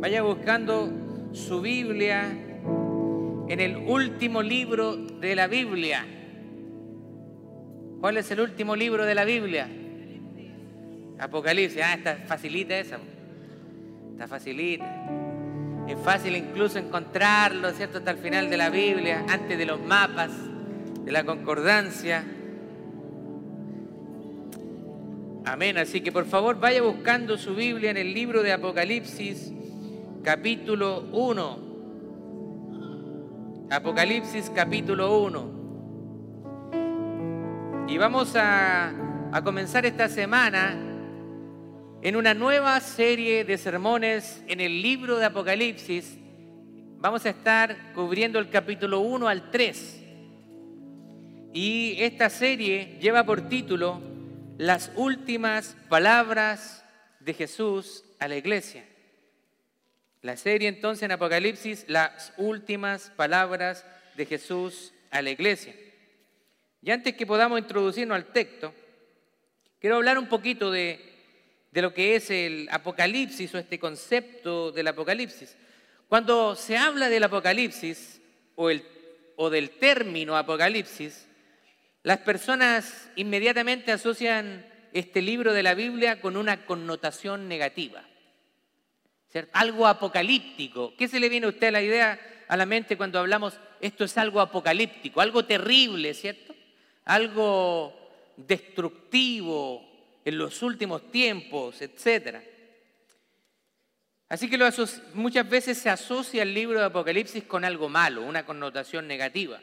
Vaya buscando su Biblia en el último libro de la Biblia. ¿Cuál es el último libro de la Biblia? Apocalipsis. Ah, está facilita esa. Está facilita. Es fácil incluso encontrarlo, ¿cierto? Hasta el final de la Biblia, antes de los mapas, de la concordancia. Amén. Así que por favor vaya buscando su Biblia en el libro de Apocalipsis, capítulo 1. Apocalipsis, capítulo 1. Y vamos a, a comenzar esta semana en una nueva serie de sermones en el libro de Apocalipsis. Vamos a estar cubriendo el capítulo 1 al 3. Y esta serie lleva por título las últimas palabras de Jesús a la iglesia. La serie entonces en Apocalipsis, las últimas palabras de Jesús a la iglesia. Y antes que podamos introducirnos al texto, quiero hablar un poquito de, de lo que es el Apocalipsis o este concepto del Apocalipsis. Cuando se habla del Apocalipsis o, el, o del término Apocalipsis, las personas inmediatamente asocian este libro de la Biblia con una connotación negativa. Algo apocalíptico. ¿Qué se le viene a usted a la idea, a la mente cuando hablamos esto es algo apocalíptico, algo terrible, ¿cierto? Algo destructivo en los últimos tiempos, etcétera. Así que muchas veces se asocia el libro de Apocalipsis con algo malo, una connotación negativa.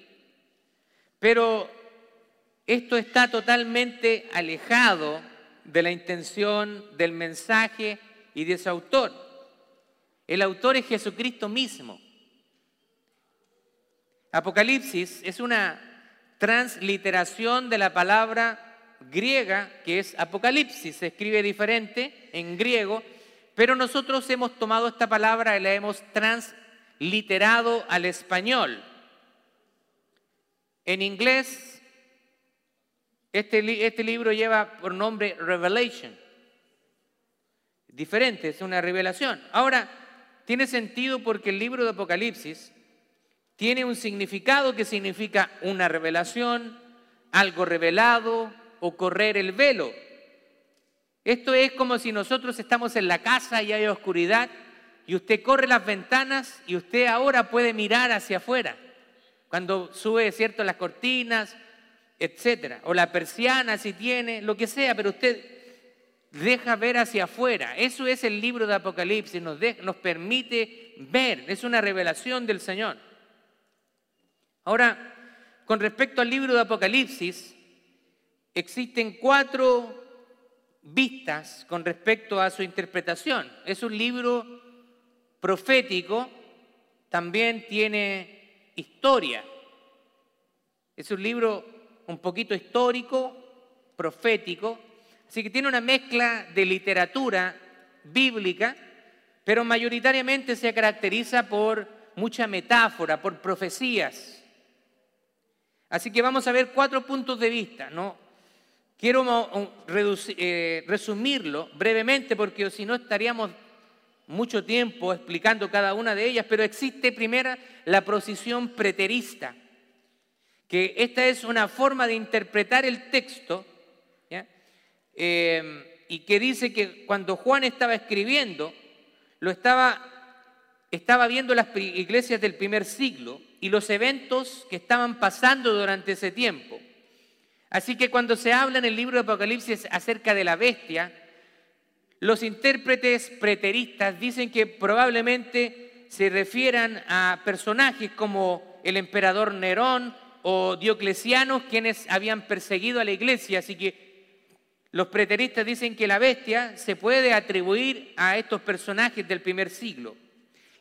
Pero esto está totalmente alejado de la intención del mensaje y de su autor. El autor es Jesucristo mismo. Apocalipsis es una transliteración de la palabra griega que es Apocalipsis. Se escribe diferente en griego, pero nosotros hemos tomado esta palabra y la hemos transliterado al español. En inglés este, este, libro lleva por nombre Revelation. Diferente, es una revelación. Ahora, tiene sentido porque el libro de Apocalipsis tiene un significado que significa una revelación, algo revelado o correr el velo. Esto es como si nosotros estamos en la casa y hay oscuridad y usted corre las ventanas y usted ahora puede mirar hacia afuera. Cuando sube, ¿cierto?, las cortinas etcétera, o la persiana si tiene, lo que sea, pero usted deja ver hacia afuera. Eso es el libro de Apocalipsis, nos, nos permite ver, es una revelación del Señor. Ahora, con respecto al libro de Apocalipsis, existen cuatro vistas con respecto a su interpretación. Es un libro profético, también tiene historia. Es un libro un poquito histórico, profético, así que tiene una mezcla de literatura bíblica, pero mayoritariamente se caracteriza por mucha metáfora, por profecías. Así que vamos a ver cuatro puntos de vista, ¿no? Quiero eh, resumirlo brevemente porque si no estaríamos mucho tiempo explicando cada una de ellas, pero existe primera la posición preterista que esta es una forma de interpretar el texto, em, y que dice que cuando Juan estaba escribiendo, lo estaba, estaba viendo las iglesias del primer siglo y los eventos que estaban pasando durante ese tiempo. Así que cuando se habla en el libro de Apocalipsis acerca de la bestia, los intérpretes preteristas dicen que probablemente se refieran a personajes como el emperador Nerón o dioclesianos quienes habían perseguido a la iglesia. Así que los preteristas dicen que la bestia se puede atribuir a estos personajes del primer siglo.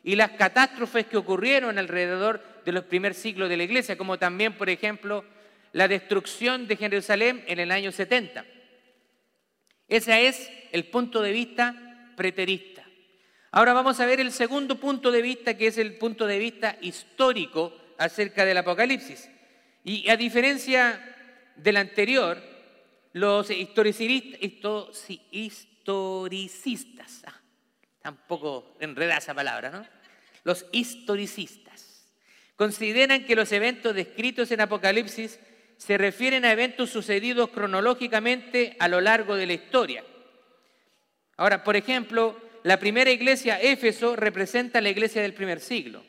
Y las catástrofes que ocurrieron alrededor de los primer siglos de la iglesia, como también, por ejemplo, la destrucción de Jerusalén en el año 70. Ese es el punto de vista preterista. Ahora vamos a ver el segundo punto de vista, que es el punto de vista histórico acerca del Apocalipsis. Y a diferencia del anterior, los historicistas, ah, Tampoco enreda esa palabra, ¿no? Los historicistas consideran que los eventos descritos en Apocalipsis se refieren a eventos sucedidos cronológicamente a lo largo de la historia. Ahora, por ejemplo, la primera iglesia, Éfeso, representa la iglesia del primer siglo,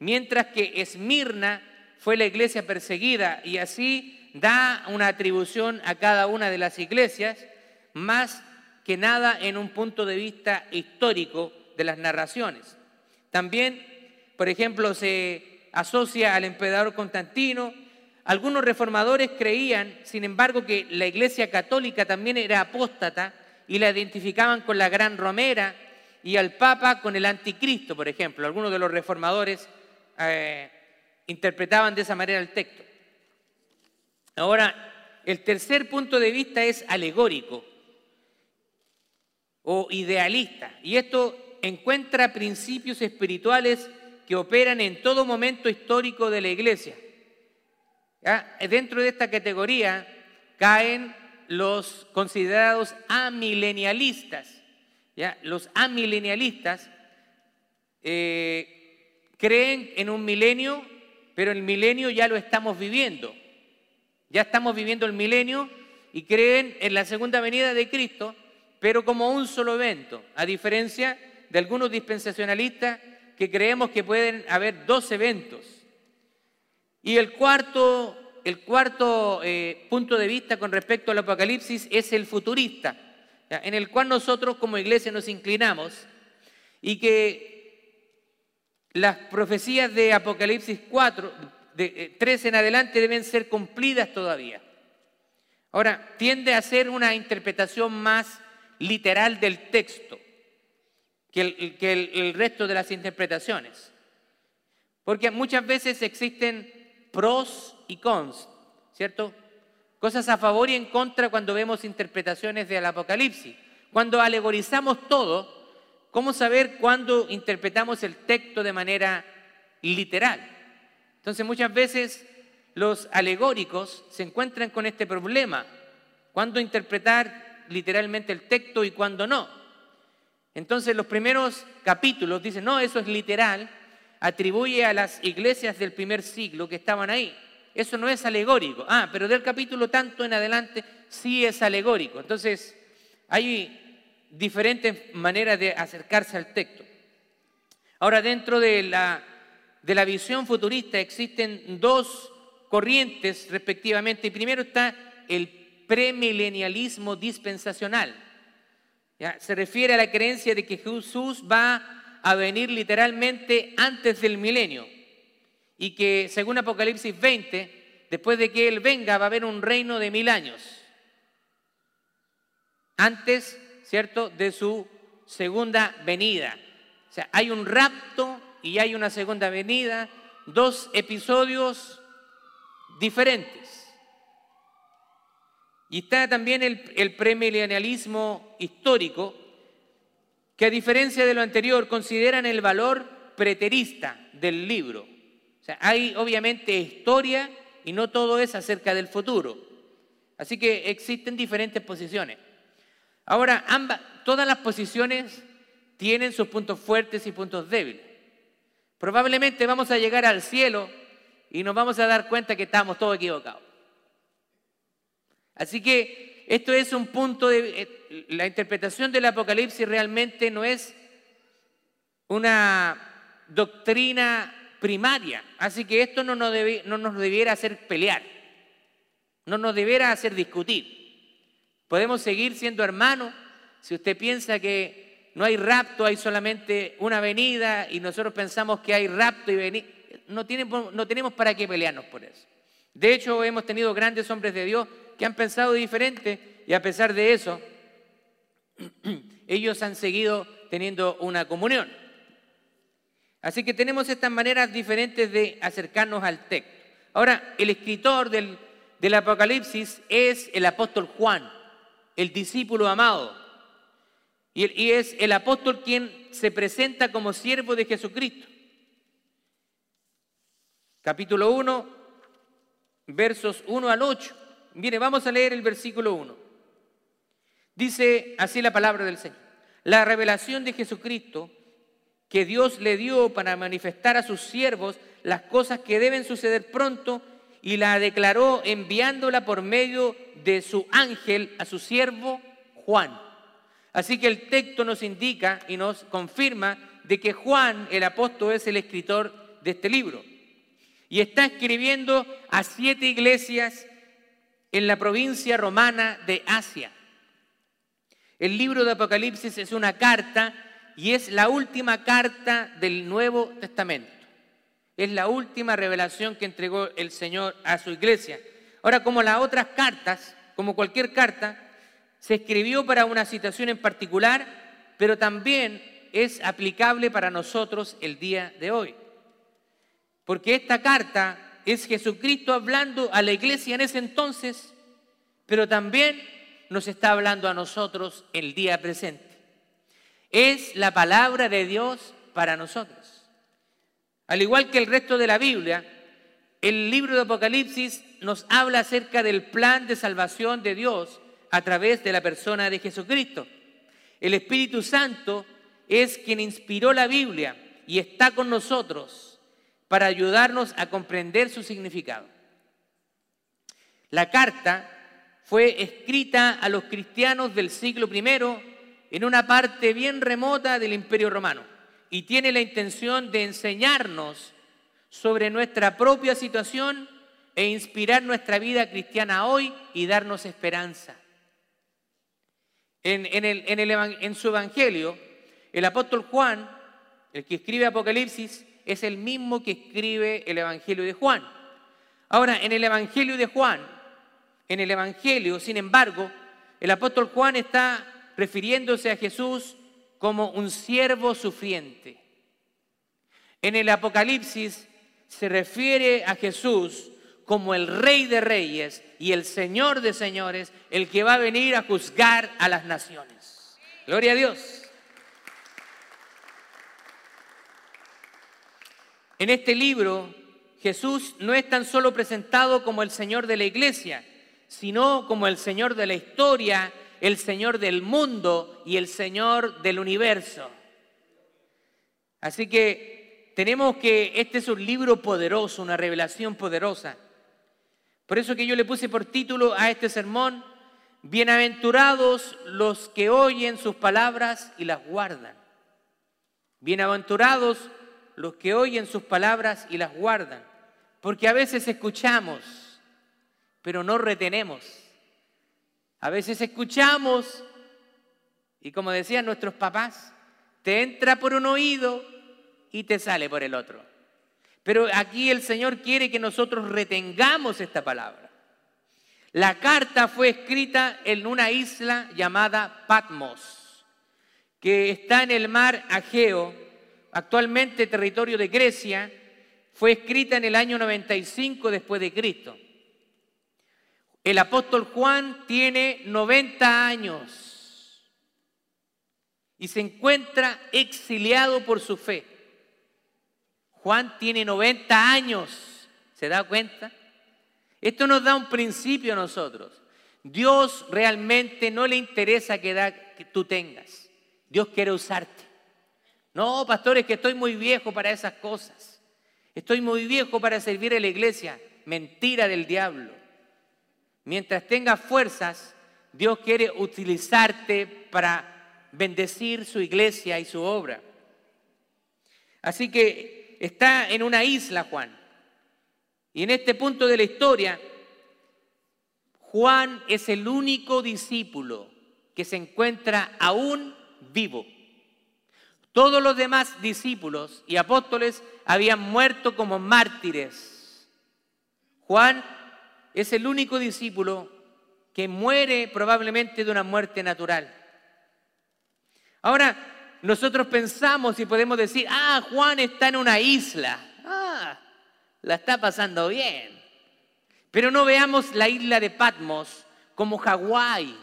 mientras que Esmirna fue la iglesia perseguida y así da una atribución a cada una de las iglesias, más que nada en un punto de vista histórico de las narraciones. También, por ejemplo, se asocia al emperador Constantino, algunos reformadores creían, sin embargo, que la Iglesia Católica también era apóstata y la identificaban con la Gran Romera y al Papa con el Anticristo, por ejemplo. Algunos de los reformadores eh, interpretaban de esa manera el texto. Ahora, el tercer punto de vista es alegórico o idealista, y esto encuentra principios espirituales que operan en todo momento histórico de la Iglesia. Dentro de esta categoría caen los considerados amilenialistas. Los amilenialistas eh, creen en un milenio, pero el milenio ya lo estamos viviendo. Ya estamos viviendo el milenio y creen en la segunda venida de Cristo, pero como un solo evento, a diferencia de algunos dispensacionalistas que creemos que pueden haber dos eventos. Y el cuarto, el cuarto eh, punto de vista con respecto al Apocalipsis es el futurista, en el cual nosotros como iglesia nos inclinamos y que las profecías de Apocalipsis 4, de 3 eh, en adelante deben ser cumplidas todavía. Ahora, tiende a ser una interpretación más literal del texto que el resto de las interpretaciones. Porque muchas veces existen pros y cons, ¿cierto? Cosas a favor y en contra cuando vemos interpretaciones del Apocalipsis. Cuando alegorizamos todo, ¿cómo saber cuándo interpretamos el texto de manera literal? Entonces muchas veces los alegóricos se encuentran con este problema. ¿Cuándo interpretar literalmente el texto y cuándo no? Entonces los primeros capítulos dicen, no, eso es literal, atribuye a las iglesias del primer siglo que estaban ahí. Eso no es alegórico. Ah, pero del capítulo tanto en adelante sí es alegórico. Entonces, hay diferentes maneras de acercarse al texto. Ahora, dentro de la, de la visión futurista existen dos corrientes respectivamente. Primero está el premilenialismo dispensacional. ¿Ya? Se refiere a la creencia de que Jesús va a venir literalmente antes del milenio y que según Apocalipsis 20, después de que Él venga va a haber un reino de mil años. Antes, ¿cierto?, de su segunda venida. O sea, hay un rapto y hay una segunda venida, dos episodios diferentes. Y está también el, el premilenialismo histórico, que a diferencia de lo anterior consideran el valor preterista del libro. O sea, hay obviamente historia y no todo es acerca del futuro. Así que existen diferentes posiciones. Ahora, ambas, todas las posiciones tienen sus puntos fuertes y puntos débiles. Probablemente vamos a llegar al cielo y nos vamos a dar cuenta que estamos todos equivocados. Así que esto es un punto de... Eh, la interpretación del Apocalipsis realmente no es una doctrina primaria. Así que esto no nos, no nos debiera hacer pelear, no nos debiera hacer discutir. Podemos seguir siendo hermanos si usted piensa que no hay rapto, hay solamente una venida y nosotros pensamos que hay rapto y venida. No, no tenemos para qué pelearnos por eso. De hecho, hemos tenido grandes hombres de Dios que han pensado diferente y a pesar de eso, ellos han seguido teniendo una comunión. Así que tenemos estas maneras diferentes de acercarnos al texto. Ahora, el escritor del, del Apocalipsis es el apóstol Juan, el discípulo amado. Y, es el apóstol quien se presenta como siervo de Jesucristo. Capítulo 1, versos 1 al 8. Mire, vamos a leer el versículo 1. Dice así la palabra del Señor. la revelación de Jesucristo que Dios le dio para manifestar a sus siervos las cosas que deben suceder pronto y la declaró enviándola por medio de su ángel a su siervo Juan. Así que el texto nos indica y nos confirma de que Juan, el apóstol, es el escritor de este libro. Y está escribiendo a siete iglesias en la provincia romana de Asia. El libro de Apocalipsis es una carta y es la última carta del Nuevo Testamento. Es la última revelación que entregó el Señor a su iglesia. Ahora, como las otras cartas, como cualquier carta, se escribió para una situación en particular, pero también es aplicable para nosotros el día de hoy. Porque esta carta es Jesucristo hablando a la iglesia en ese entonces, pero también nos está hablando a nosotros el día presente. Es la palabra de Dios para nosotros. Al igual que el resto de la Biblia, el libro de Apocalipsis nos habla acerca del plan de salvación de Dios a través de la persona de Jesucristo. El Espíritu Santo es quien inspiró la Biblia y está con nosotros para ayudarnos a comprender su significado. La carta fue escrita a los cristianos del siglo I en una parte bien remota del Imperio Romano y tiene la intención de enseñarnos sobre nuestra propia situación e inspirar nuestra vida cristiana hoy y darnos esperanza. En, en su Evangelio, el apóstol Juan, el que escribe Apocalipsis, es el mismo que escribe el Evangelio de Juan. Ahora, en el Evangelio de Juan, en el Evangelio, sin embargo, el apóstol Juan está refiriéndose a Jesús como un siervo sufriente. En el Apocalipsis se refiere a Jesús como el rey de reyes y el señor de señores, el que va a venir a juzgar a las naciones. Gloria a Dios. En este libro, Jesús no es tan solo presentado como el Señor de la iglesia, sino como el Señor de la historia, el Señor del mundo y el Señor del universo. Así que tenemos que, este es un libro poderoso, una revelación poderosa. Por eso que yo le puse por título a este sermón, Bienaventurados los que oyen sus palabras y las guardan. Bienaventurados los que oyen sus palabras y las guardan. Porque a veces escuchamos, pero no retenemos. A veces escuchamos y como decían nuestros papás, te entra por un oído y te sale por el otro. Pero aquí el Señor quiere que nosotros retengamos esta palabra. La carta fue escrita en una isla llamada Patmos, que está en el mar Ageo, actualmente territorio de Grecia, fue escrita en el año 95 después de Cristo. El apóstol Juan tiene 90 años y se encuentra exiliado por su fe. Juan tiene 90 años, ¿se da cuenta? Esto nos da un principio a nosotros. Dios realmente no le interesa qué edad que tú tengas. Dios quiere usarte. No, pastores, que estoy muy viejo para esas cosas. Estoy muy viejo para servir a la iglesia. Mentira del diablo. Mientras tengas fuerzas, Dios quiere utilizarte para bendecir su iglesia y su obra. Así que está en una isla Juan. Y en este punto de la historia, Juan es el único discípulo que se encuentra aún vivo. Todos los demás discípulos y apóstoles habían muerto como mártires. Juan es el único discípulo que muere probablemente de una muerte natural. Ahora, nosotros pensamos y podemos decir, ah, Juan está en una isla, ah, la está pasando bien. Pero no veamos la isla de Patmos como Hawái,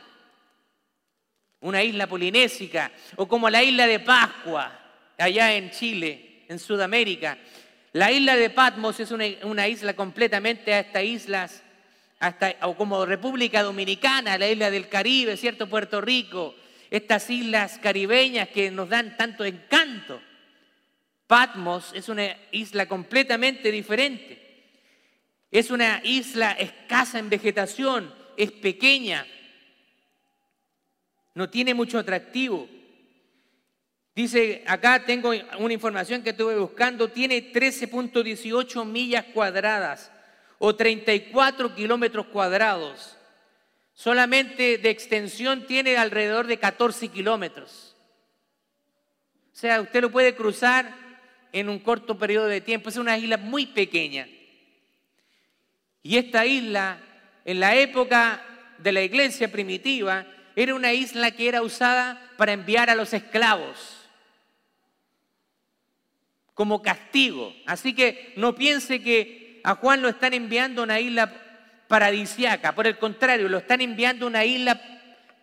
una isla polinésica, o como la isla de Pascua, allá en Chile, en Sudamérica. La isla de Patmos es una, una isla completamente a estas islas hasta, o como República Dominicana, la isla del Caribe, ¿cierto? Puerto Rico. Estas islas caribeñas que nos dan tanto encanto. Patmos es una isla completamente diferente. Es una isla escasa en vegetación, es pequeña, no tiene mucho atractivo. Dice, acá tengo una información que estuve buscando, tiene 13.18 millas cuadradas o 34 kilómetros cuadrados. Solamente de extensión tiene alrededor de 14 kilómetros. O sea, usted lo puede cruzar en un corto periodo de tiempo. Es una isla muy pequeña. Y esta isla, en la época de la iglesia primitiva, era una isla que era usada para enviar a los esclavos como castigo. Así que no piense que a Juan lo están enviando a una isla paradisiaca, por el contrario, lo están enviando a una isla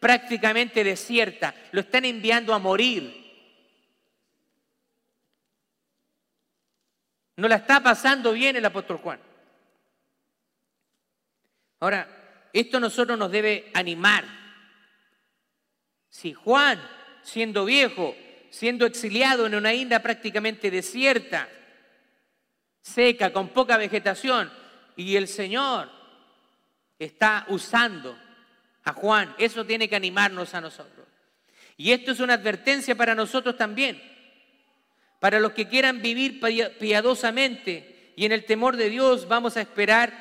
prácticamente desierta, lo están enviando a morir. No la está pasando bien el apóstol Juan. Ahora, esto a nosotros nos debe animar. Si Juan, siendo viejo, siendo exiliado en una isla prácticamente desierta, seca, con poca vegetación, y el Señor está usando a Juan. Eso tiene que animarnos a nosotros. Y esto es una advertencia para nosotros también, para los que quieran vivir piadosamente y en el temor de Dios vamos a esperar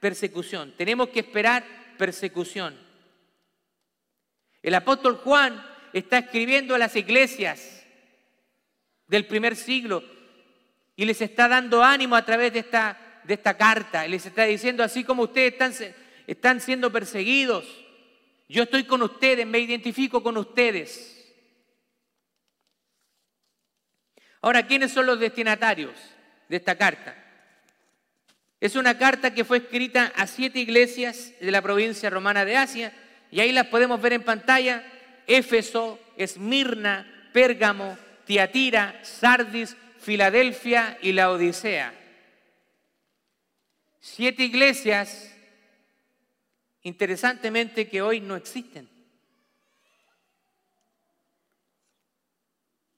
persecución. Tenemos que esperar persecución. El apóstol Juan está escribiendo a las iglesias del primer siglo y les está dando ánimo a través de esta, de esta carta. les está diciendo, así como ustedes están, están siendo perseguidos, yo estoy con ustedes, me identifico con ustedes. Ahora, ¿quiénes son los destinatarios de esta carta? Es una carta que fue escrita a siete iglesias de la provincia romana de Asia y ahí las podemos ver en pantalla. Éfeso, Esmirna, Pérgamo, Tiatira, Sardis, Filadelfia y la Odisea. Siete iglesias, interesantemente, que hoy no existen.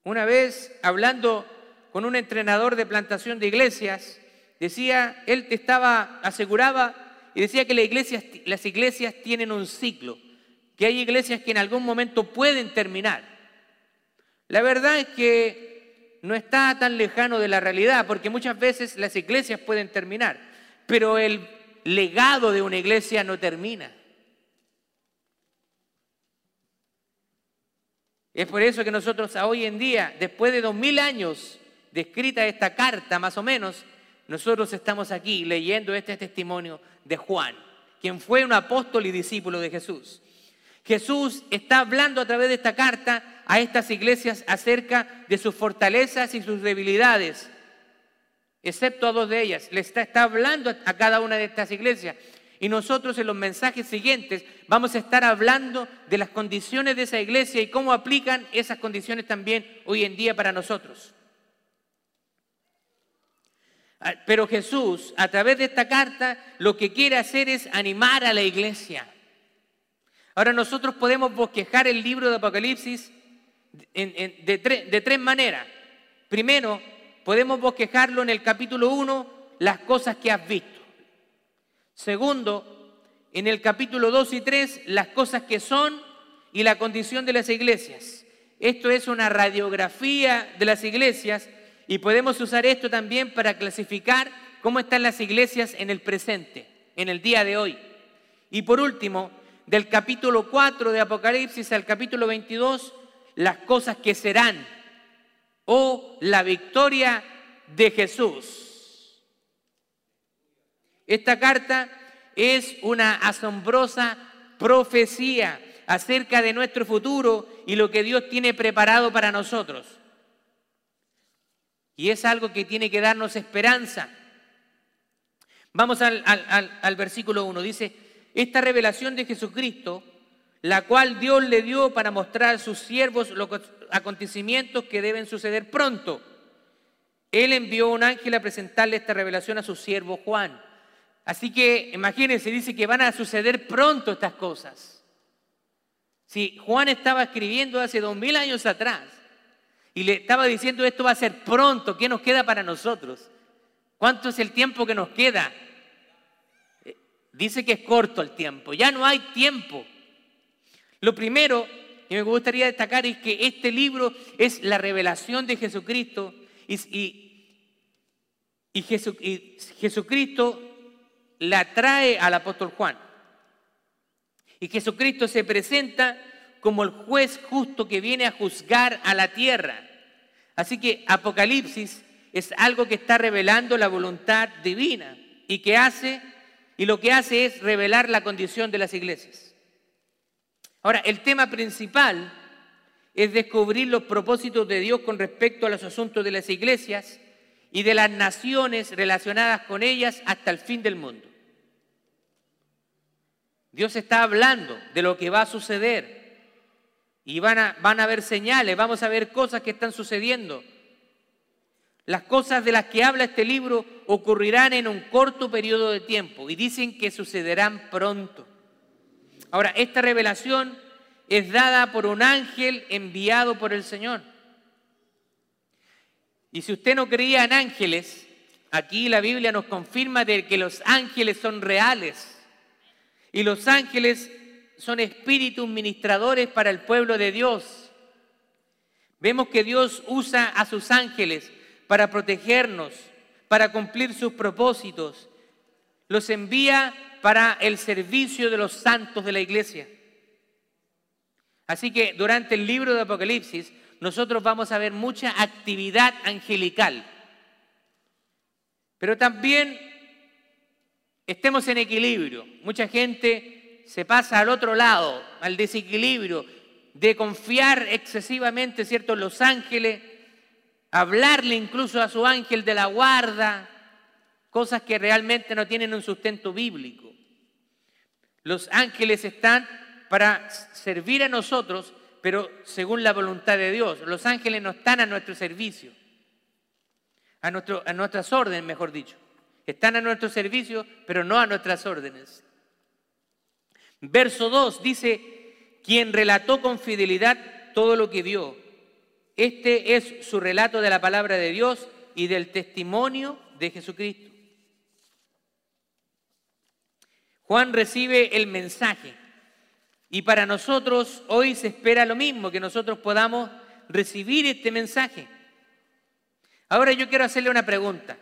Una vez hablando con un entrenador de plantación de iglesias, decía, él te estaba, aseguraba y decía que las iglesias, tienen un ciclo que hay iglesias que en algún momento pueden terminar. La verdad es que no está tan lejano de la realidad, porque muchas veces las iglesias pueden terminar, pero el legado de una iglesia no termina. Es por eso que nosotros hoy en día, después de dos mil años de escrita esta carta, más o menos, nosotros estamos aquí leyendo este testimonio de Juan, quien fue un apóstol y discípulo de Jesús. Jesús está hablando a través de esta carta a estas iglesias acerca de sus fortalezas y sus debilidades, excepto a dos de ellas. Le está, hablando a cada una de estas iglesias. Y nosotros en los mensajes siguientes vamos a estar hablando de las condiciones de esa iglesia y cómo aplican esas condiciones también hoy en día para nosotros. Ah, pero Jesús, a través de esta carta, lo que quiere hacer es animar a la iglesia. Ahora nosotros podemos bosquejar el libro de Apocalipsis de tres maneras. Primero, podemos bosquejarlo en el capítulo 1, las cosas que has visto. Segundo, en el capítulo 2 y 3, las cosas que son y la condición de las iglesias. Esto es una radiografía de las iglesias y podemos usar esto también para clasificar cómo están las iglesias en el presente, en el día de hoy. Y por último, del capítulo 4 de Apocalipsis al capítulo 22 las cosas que serán o la victoria de Jesús. Esta carta es una asombrosa profecía acerca de nuestro futuro y lo que Dios tiene preparado para nosotros. Y es algo que tiene que darnos esperanza. Vamos al, versículo 1. Dice, esta revelación de Jesucristo, la cual Dios le dio para mostrar a sus siervos los acontecimientos que deben suceder pronto. Él envió un ángel a presentarle esta revelación a su siervo Juan. Así que imagínense, dice que van a suceder pronto estas cosas. Si Juan estaba escribiendo hace dos mil años atrás y le estaba diciendo esto va a ser pronto, ¿qué nos queda para nosotros? ¿Cuánto es el tiempo que nos queda? Eh, dice que es corto el tiempo, ya no hay tiempo. Lo primero que me gustaría destacar es que este libro es la revelación de Jesucristo y, y Jesucristo la trae al apóstol Juan. Y Jesucristo se presenta como el juez justo que viene a juzgar a la tierra. Así que Apocalipsis es algo que está revelando la voluntad divina y que hace y lo que hace es revelar la condición de las iglesias. Ahora, el tema principal es descubrir los propósitos de Dios con respecto a los asuntos de las iglesias y de las naciones relacionadas con ellas hasta el fin del mundo. Dios está hablando de lo que va a suceder. Y van a, van a haber señales, vamos a ver cosas que están sucediendo. Las cosas de las que habla este libro ocurrirán en un corto periodo de tiempo y dicen que sucederán pronto. Ahora, esta revelación es dada por un ángel enviado por el Señor. Y si usted no creía en ángeles, aquí la Biblia nos confirma de que los ángeles son reales. Y los ángeles son espíritus ministradores para el pueblo de Dios. Vemos que Dios usa a sus ángeles para protegernos, para cumplir sus propósitos. Los envía para el servicio de los santos de la iglesia. Así que durante el libro de Apocalipsis nosotros vamos a ver mucha actividad angelical. Pero también estemos en equilibrio. Mucha gente se pasa al otro lado, al desequilibrio de confiar excesivamente, ¿cierto?, en los ángeles, hablarle incluso a su ángel de la guarda, cosas que realmente no tienen un sustento bíblico. Los ángeles están para servir a nosotros, pero según la voluntad de Dios. Los ángeles no están a nuestro servicio, a, nuestras órdenes, mejor dicho. Están a nuestro servicio, pero no a nuestras órdenes. Verso 2 dice, quien relató con fidelidad todo lo que vio. Este es su relato de la palabra de Dios y del testimonio de Jesucristo. Juan recibe el mensaje y para nosotros hoy se espera lo mismo, que nosotros podamos recibir este mensaje. Ahora yo quiero hacerle una pregunta.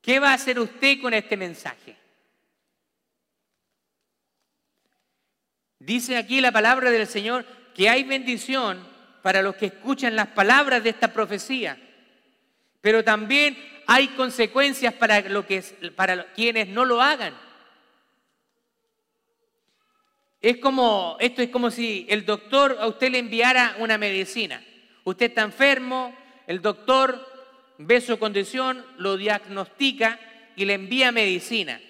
¿Qué va a hacer usted con este mensaje? Dice aquí la palabra del Señor que hay bendición para los que escuchan las palabras de esta profecía, pero también hay consecuencias para, para quienes no lo hagan. Es como, esto es como si el doctor a usted le enviara una medicina. Usted está enfermo, el doctor ve su condición, lo diagnostica y le envía medicina.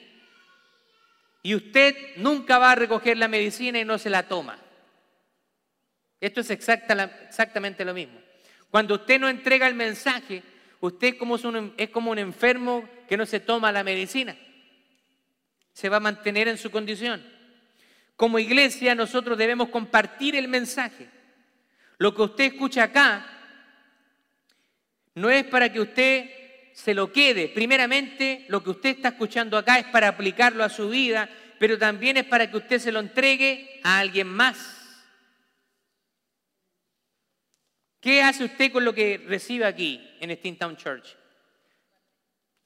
Y usted nunca va a recoger la medicina y no se la toma. Esto es exactamente lo mismo. Cuando usted no entrega el mensaje, usted es como, un, es como un enfermo que no se toma la medicina. Se va a mantener en su condición. Como iglesia nosotros debemos compartir el mensaje. Lo que usted escucha acá no es para que usted se lo quede. Primeramente, lo que usted está escuchando acá es para aplicarlo a su vida, pero también es para que usted se lo entregue a alguien más. ¿Qué hace usted con lo que recibe aquí en Steamtown Church?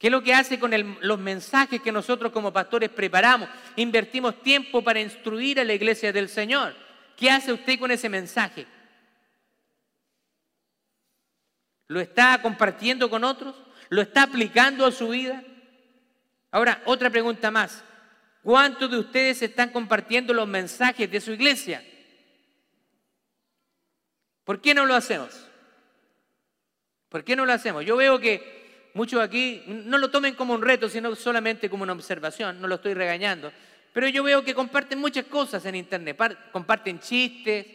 ¿Qué es lo que hace con los mensajes que nosotros como pastores preparamos? Invertimos tiempo para instruir a la iglesia del Señor. ¿Qué hace usted con ese mensaje? ¿Lo está compartiendo con otros? ¿Lo está aplicando a su vida? Ahora, otra pregunta más. ¿Cuántos de ustedes están compartiendo los mensajes de su iglesia? ¿Por qué no lo hacemos? ¿Por qué no lo hacemos? Yo veo que muchos aquí no lo tomen como un reto, sino solamente como una observación, no lo estoy regañando. Pero yo veo que comparten muchas cosas en Internet, comparten chistes,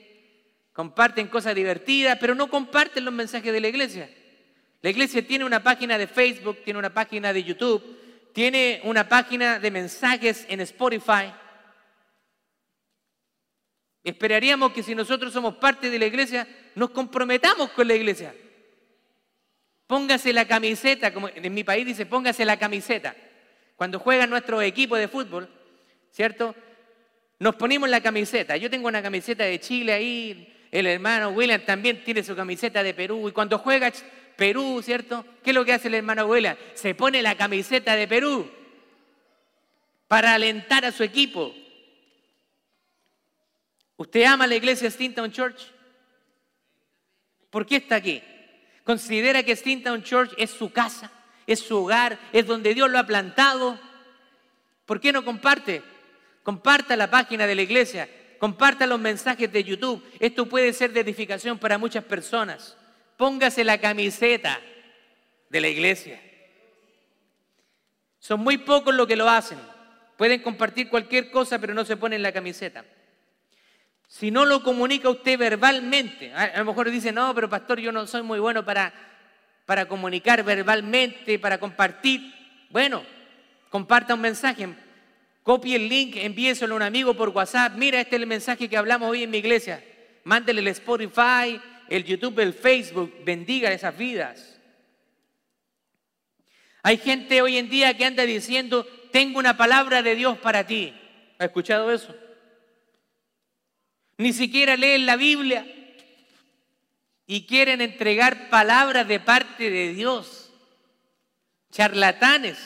comparten cosas divertidas, pero no comparten los mensajes de la iglesia. La iglesia tiene una página de Facebook, tiene una página de YouTube, tiene una página de mensajes en Spotify. Esperaríamos que si nosotros somos parte de la iglesia, nos comprometamos con la iglesia. Póngase la camiseta, como en mi país dice, póngase la camiseta. Cuando juegan nuestros equipos de fútbol, ¿cierto? Nos ponemos la camiseta. Yo tengo una camiseta de Chile ahí, el hermano William también tiene su camiseta de Perú. Y cuando juega Perú, ¿cierto? ¿Qué es lo que hace el hermano William? Se pone la camiseta de Perú para alentar a su equipo. ¿Usted ama la iglesia Stintown Church? ¿Por qué está aquí? ¿Considera que Stintown Church es su casa, es su hogar, es donde Dios lo ha plantado? ¿Por qué no comparte? Comparta la página de la iglesia, comparta los mensajes de YouTube. Esto puede ser de edificación para muchas personas. Póngase la camiseta de la iglesia. Son muy pocos los que lo hacen. Pueden compartir cualquier cosa, pero no se ponen la camiseta. Si no lo comunica usted verbalmente, a, lo mejor dice, no, pero pastor, yo no soy muy bueno para, para comunicar verbalmente, para compartir. Bueno, comparta un mensaje, copie el link, envíeselo a un amigo por WhatsApp. Mira, este es el mensaje que hablamos hoy en mi iglesia. Mándele el Spotify, el YouTube, el Facebook. Bendiga esas vidas. Hay gente hoy en día que anda diciendo, tengo una palabra de Dios para ti. ¿Ha escuchado eso? Ni siquiera leen la Biblia y quieren entregar palabras de parte de Dios. Charlatanes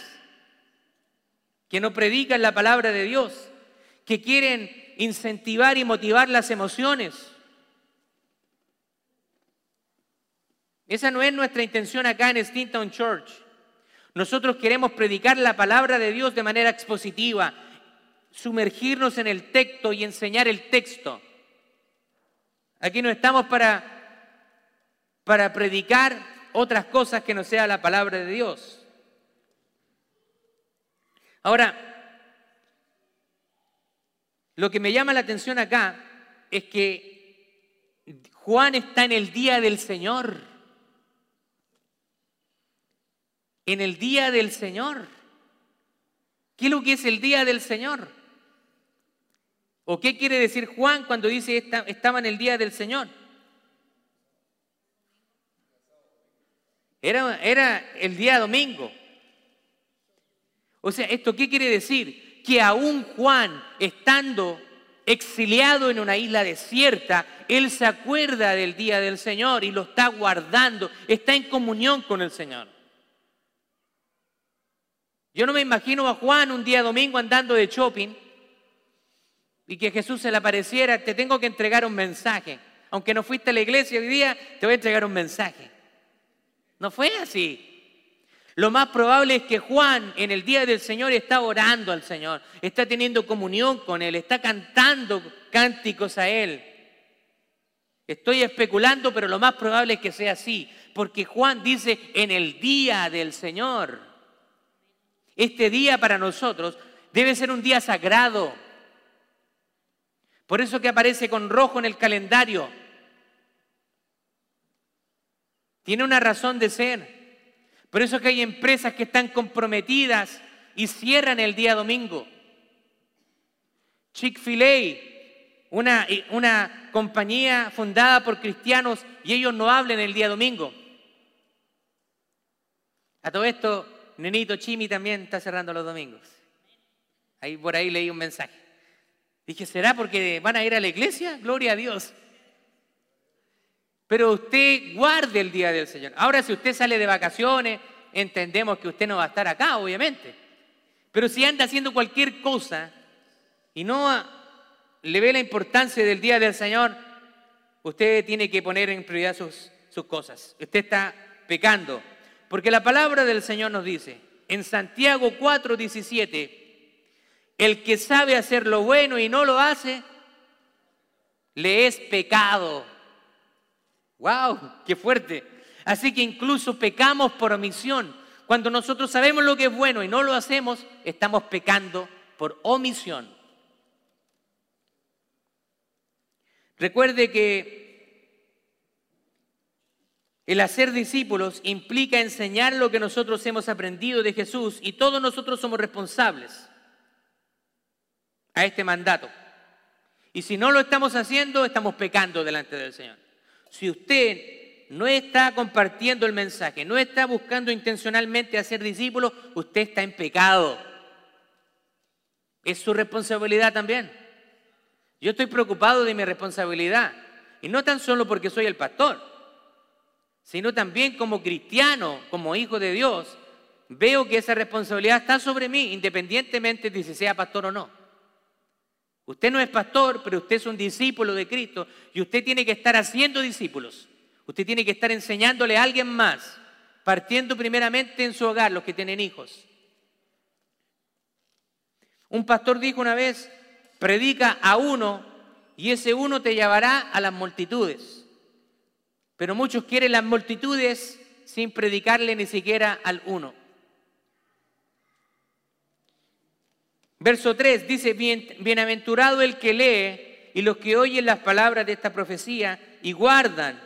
que no predican la palabra de Dios, que quieren incentivar y motivar las emociones. Esa no es nuestra intención acá en Stinton Church. Nosotros queremos predicar la palabra de Dios de manera expositiva, sumergirnos en el texto y enseñar el texto. Aquí no estamos para, para predicar otras cosas que no sea la palabra de Dios. Ahora, lo que me llama la atención acá es que Juan está en el día del Señor. En el día del Señor. ¿Qué es lo que es el día del Señor? ¿O qué quiere decir Juan cuando dice estaba en el día del Señor? Era, era el día domingo. O sea, ¿esto qué quiere decir? Que aún Juan, estando exiliado en una isla desierta, él se acuerda del día del Señor y lo está guardando, está en comunión con el Señor. Yo no me imagino a Juan un día domingo andando de shopping y que Jesús se le apareciera, te tengo que entregar un mensaje. Aunque no fuiste a la iglesia hoy día, te voy a entregar un mensaje. No fue así. Lo más probable es que Juan en el día del Señor está orando al Señor, está teniendo comunión con Él, está cantando cánticos a Él. Estoy especulando, pero lo más probable es que sea así, porque Juan dice en el día del Señor. Este día para nosotros debe ser un día sagrado, por eso que aparece con rojo en el calendario. Tiene una razón de ser. Por eso que hay empresas que están comprometidas y cierran el día domingo. Chick-fil-A, una, una compañía fundada por cristianos y ellos no hablan el día domingo. A todo esto, Nenito Chimi también está cerrando los domingos. Ahí por ahí leí un mensaje. Dije, ¿será porque van a ir a la iglesia? Gloria a Dios. Pero usted guarde el día del Señor. Ahora, si usted sale de vacaciones, entendemos que usted no va a estar acá, obviamente. Pero si anda haciendo cualquier cosa y no le ve la importancia del día del Señor, usted tiene que poner en prioridad sus, sus cosas. Usted está pecando. Porque la palabra del Señor nos dice, en Santiago 4, 17, el que sabe hacer lo bueno y no lo hace, le es pecado. ¡Wow! ¡Qué fuerte! Así que incluso pecamos por omisión. Cuando nosotros sabemos lo que es bueno y no lo hacemos, estamos pecando por omisión. Recuerde que el hacer discípulos implica enseñar lo que nosotros hemos aprendido de Jesús y todos nosotros somos responsables a este mandato. Y si no lo estamos haciendo, estamos pecando delante del Señor. Si usted no está compartiendo el mensaje, no está buscando intencionalmente hacer discípulos, usted está en pecado. Es su responsabilidad también. Yo estoy preocupado de mi responsabilidad. Y no tan solo porque soy el pastor, sino también como cristiano, como hijo de Dios, veo que esa responsabilidad está sobre mí, independientemente de si sea pastor o no. Usted no es pastor, pero usted es un discípulo de Cristo y usted tiene que estar haciendo discípulos. Usted tiene que estar enseñándole a alguien más, partiendo primeramente en su hogar, los que tienen hijos. Un pastor dijo una vez, predica a uno y ese uno te llevará a las multitudes. Pero muchos quieren las multitudes sin predicarle ni siquiera al uno. Verso 3 dice, bienaventurado el que lee y los que oyen las palabras de esta profecía y guardan.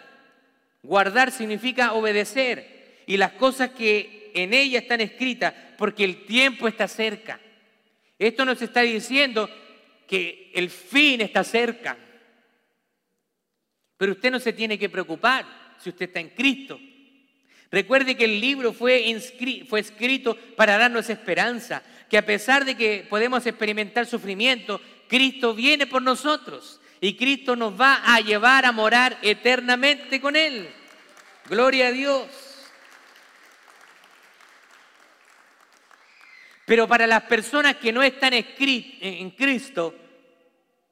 Guardar significa obedecer y las cosas que en ella están escritas, porque el tiempo está cerca. Esto nos está diciendo que el fin está cerca. Pero usted no se tiene que preocupar si usted está en Cristo. Recuerde que el libro fue, fue escrito para darnos esperanza, que a pesar de que podemos experimentar sufrimiento, Cristo viene por nosotros y Cristo nos va a llevar a morar eternamente con Él. Gloria a Dios. Pero para las personas que no están en Cristo,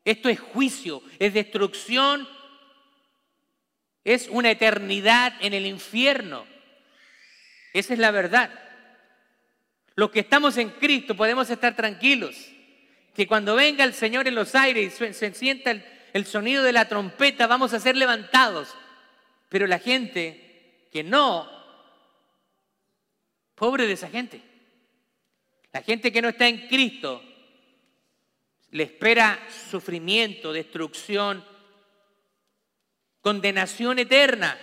esto es juicio, es destrucción, es una eternidad en el infierno. Esa es la verdad. Los que estamos en Cristo podemos estar tranquilos, que cuando venga el Señor en los aires y se sienta el, sonido de la trompeta, vamos a ser levantados. Pero la gente que no, pobre de esa gente. La gente que no está en Cristo le espera sufrimiento, destrucción, condenación eterna.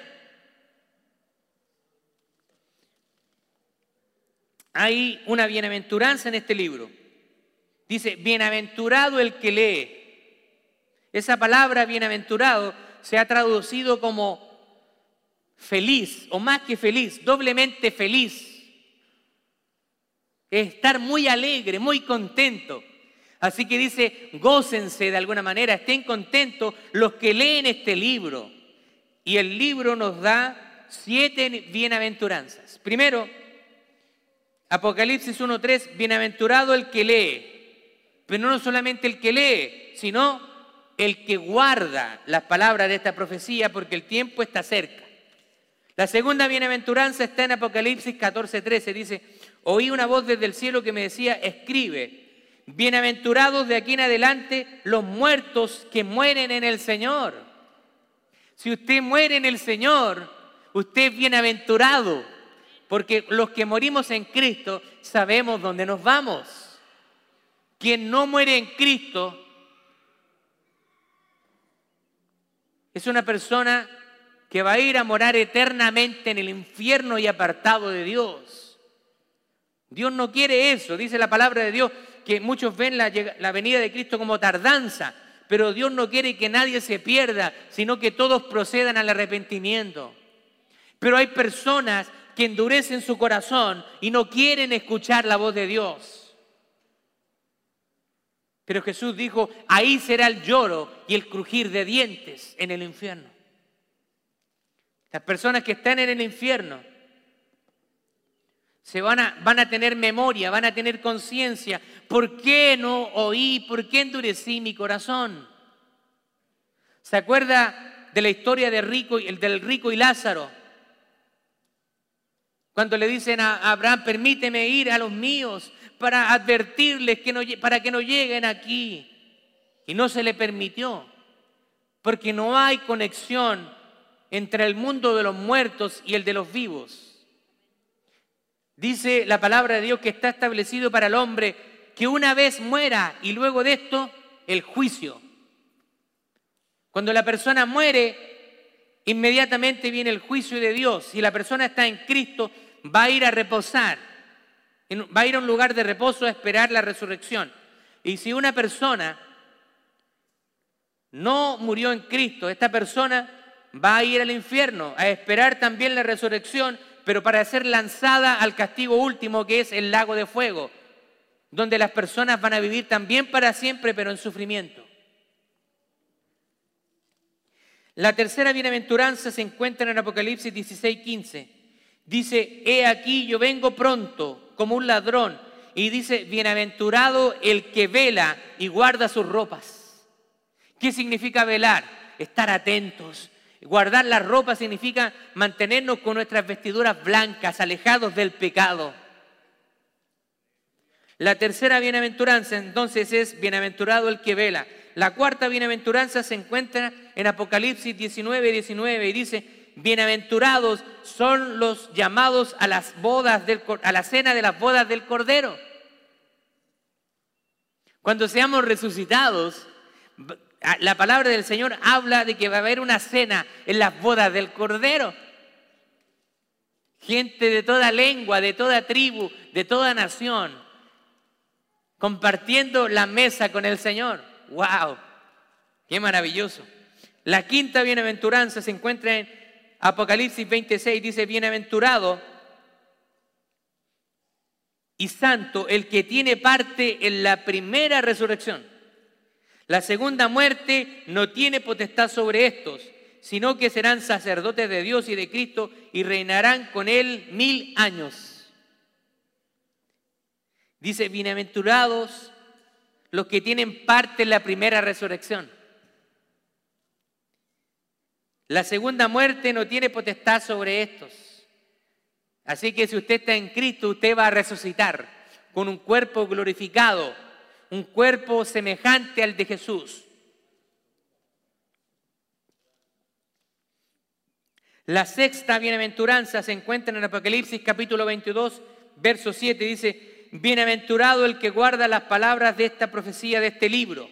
Hay una bienaventuranza en este libro. Dice, bienaventurado el que lee. Esa palabra bienaventurado se ha traducido como feliz, o más que feliz, doblemente feliz. Es estar muy alegre, muy contento. Así que dice, gócense de alguna manera, estén contentos los que leen este libro. Y el libro nos da siete bienaventuranzas. Primero, Apocalipsis 1.3, bienaventurado el que lee, pero no solamente el que lee, sino el que guarda las palabras de esta profecía porque el tiempo está cerca. La segunda bienaventuranza está en Apocalipsis 14.13, dice, oí una voz desde el cielo que me decía, escribe, bienaventurados de aquí en adelante los muertos que mueren en el Señor. Si usted muere en el Señor, usted es bienaventurado. Porque los que morimos en Cristo sabemos dónde nos vamos. Quien no muere en Cristo es una persona que va a ir a morar eternamente en el infierno y apartado de Dios. Dios no quiere eso, dice la palabra de Dios, que muchos ven la, la, venida de Cristo como tardanza, pero Dios no quiere que nadie se pierda, sino que todos procedan al arrepentimiento. Pero hay personas que endurecen su corazón y no quieren escuchar la voz de Dios. Pero Jesús dijo, ahí será el lloro y el crujir de dientes en el infierno. Las personas que están en el infierno se van a, van a tener memoria, van a tener conciencia. ¿Por qué no oí? ¿Por qué endurecí mi corazón? ¿Se acuerda de la historia de rico, del rico y Lázaro? Cuando le dicen a Abraham, permíteme ir a los míos para advertirles que no, para que no lleguen aquí. Y no se le permitió, porque no hay conexión entre el mundo de los muertos y el de los vivos. Dice la palabra de Dios que está establecido para el hombre que una vez muera y luego de esto el juicio. Cuando la persona muere, inmediatamente viene el juicio de Dios. Si la persona está en Cristo, va a ir a reposar, va a ir a un lugar de reposo a esperar la resurrección. Y si una persona no murió en Cristo, esta persona va a ir al infierno, a esperar también la resurrección, pero para ser lanzada al castigo último que es el lago de fuego, donde las personas van a vivir también para siempre, pero en sufrimiento. La tercera bienaventuranza se encuentra en Apocalipsis 16, 15. Dice, he aquí yo vengo pronto como un ladrón. Y dice, bienaventurado el que vela y guarda sus ropas. ¿Qué significa velar? Estar atentos. Guardar la ropa significa mantenernos con nuestras vestiduras blancas, alejados del pecado. La tercera bienaventuranza entonces es bienaventurado el que vela. La cuarta bienaventuranza se encuentra en Apocalipsis 19, 19 y dice, bienaventurados son los llamados a las bodas del, la cena de las bodas del Cordero. Cuando seamos resucitados, la palabra del Señor habla de que va a haber una cena en las bodas del Cordero. Gente de toda lengua, de toda tribu, de toda nación, compartiendo la mesa con el Señor. ¡Wow! ¡Qué maravilloso! La quinta bienaventuranza se encuentra en Apocalipsis 26, dice, bienaventurado y santo el que tiene parte en la primera resurrección. La segunda muerte no tiene potestad sobre estos, sino que serán sacerdotes de Dios y de Cristo y reinarán con él mil años. Dice, bienaventurados los que tienen parte en la primera resurrección. La segunda muerte no tiene potestad sobre estos. Así que si usted está en Cristo, usted va a resucitar con un cuerpo glorificado, un cuerpo semejante al de Jesús. La sexta bienaventuranza se encuentra en Apocalipsis capítulo 22, verso 7. Dice, Bienaventurado el que guarda las palabras de esta profecía, de este libro.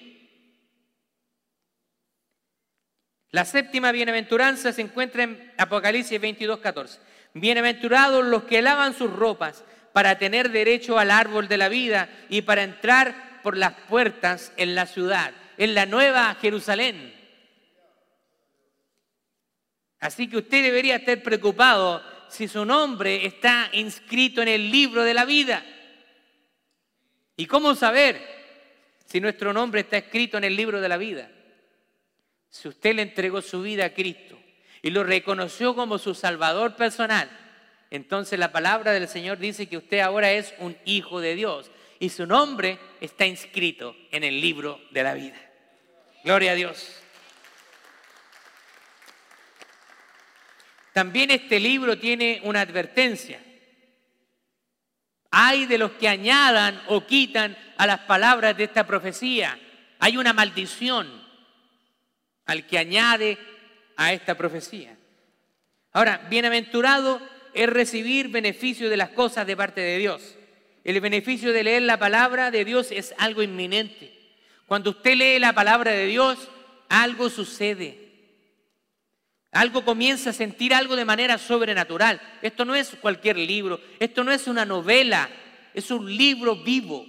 La séptima bienaventuranza se encuentra en Apocalipsis 22, 14. Bienaventurados los que lavan sus ropas para tener derecho al árbol de la vida y para entrar por las puertas en la ciudad, en la nueva Jerusalén. Así que usted debería estar preocupado si su nombre está inscrito en el libro de la vida. ¿Y cómo saber si nuestro nombre está escrito en el libro de la vida? Si usted le entregó su vida a Cristo y lo reconoció como su Salvador personal, entonces la palabra del Señor dice que usted ahora es un hijo de Dios y su nombre está inscrito en el libro de la vida. Gloria a Dios. También este libro tiene una advertencia. Hay de los que añadan o quitan a las palabras de esta profecía. Hay una maldición al que añade a esta profecía. Ahora, bienaventurado es recibir beneficio de las cosas de parte de Dios. El beneficio de leer la palabra de Dios es algo inminente. Cuando usted lee la palabra de Dios, algo sucede. Algo comienza a sentir algo de manera sobrenatural. Esto no es cualquier libro, esto no es una novela, es un libro vivo.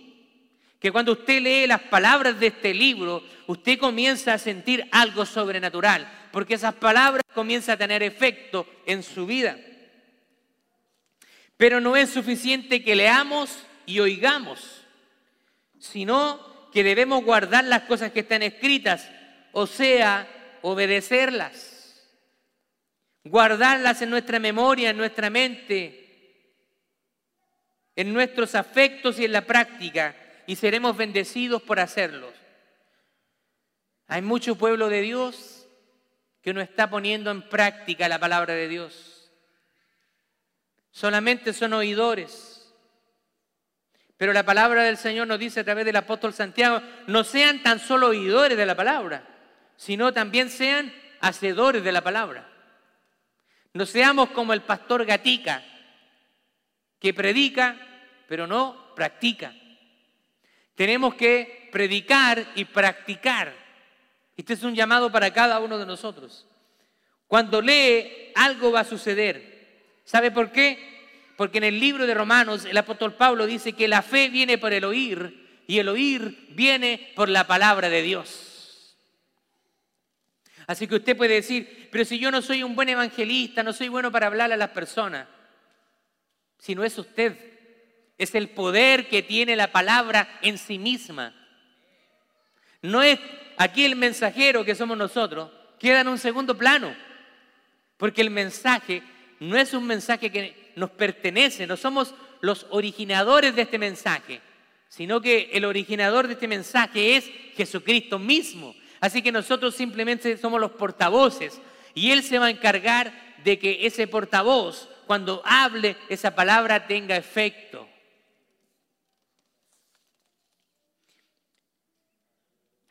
Que cuando usted lee las palabras de este libro, usted comienza a sentir algo sobrenatural, porque esas palabras comienzan a tener efecto en su vida. Pero no es suficiente que leamos y oigamos, sino que debemos guardar las cosas que están escritas, o sea, obedecerlas guardarlas en nuestra memoria, en nuestra mente, en nuestros afectos y en la práctica, y seremos bendecidos por hacerlos. Hay mucho pueblo de Dios que no está poniendo en práctica la palabra de Dios. Solamente son oidores. Pero la palabra del Señor nos dice a través del apóstol Santiago, no sean tan solo oidores de la palabra, sino también sean hacedores de la palabra. No seamos como el pastor Gatica, que predica, pero no practica. Tenemos que predicar y practicar. Este es un llamado para cada uno de nosotros. Cuando lee, algo va a suceder. ¿Sabe por qué? Porque en el libro de Romanos el apóstol Pablo dice que la fe viene por el oír y el oír viene por la palabra de Dios. Así que usted puede decir, pero si yo no soy un buen evangelista, no soy bueno para hablar a las personas. Si no es usted, es el poder que tiene la palabra en sí misma. No es aquí el mensajero que somos nosotros, queda en un segundo plano. Porque el mensaje no es un mensaje que nos pertenece, no somos los originadores de este mensaje, sino que el originador de este mensaje es Jesucristo mismo. Así que nosotros simplemente somos los portavoces y Él se va a encargar de que ese portavoz, cuando hable, esa palabra tenga efecto.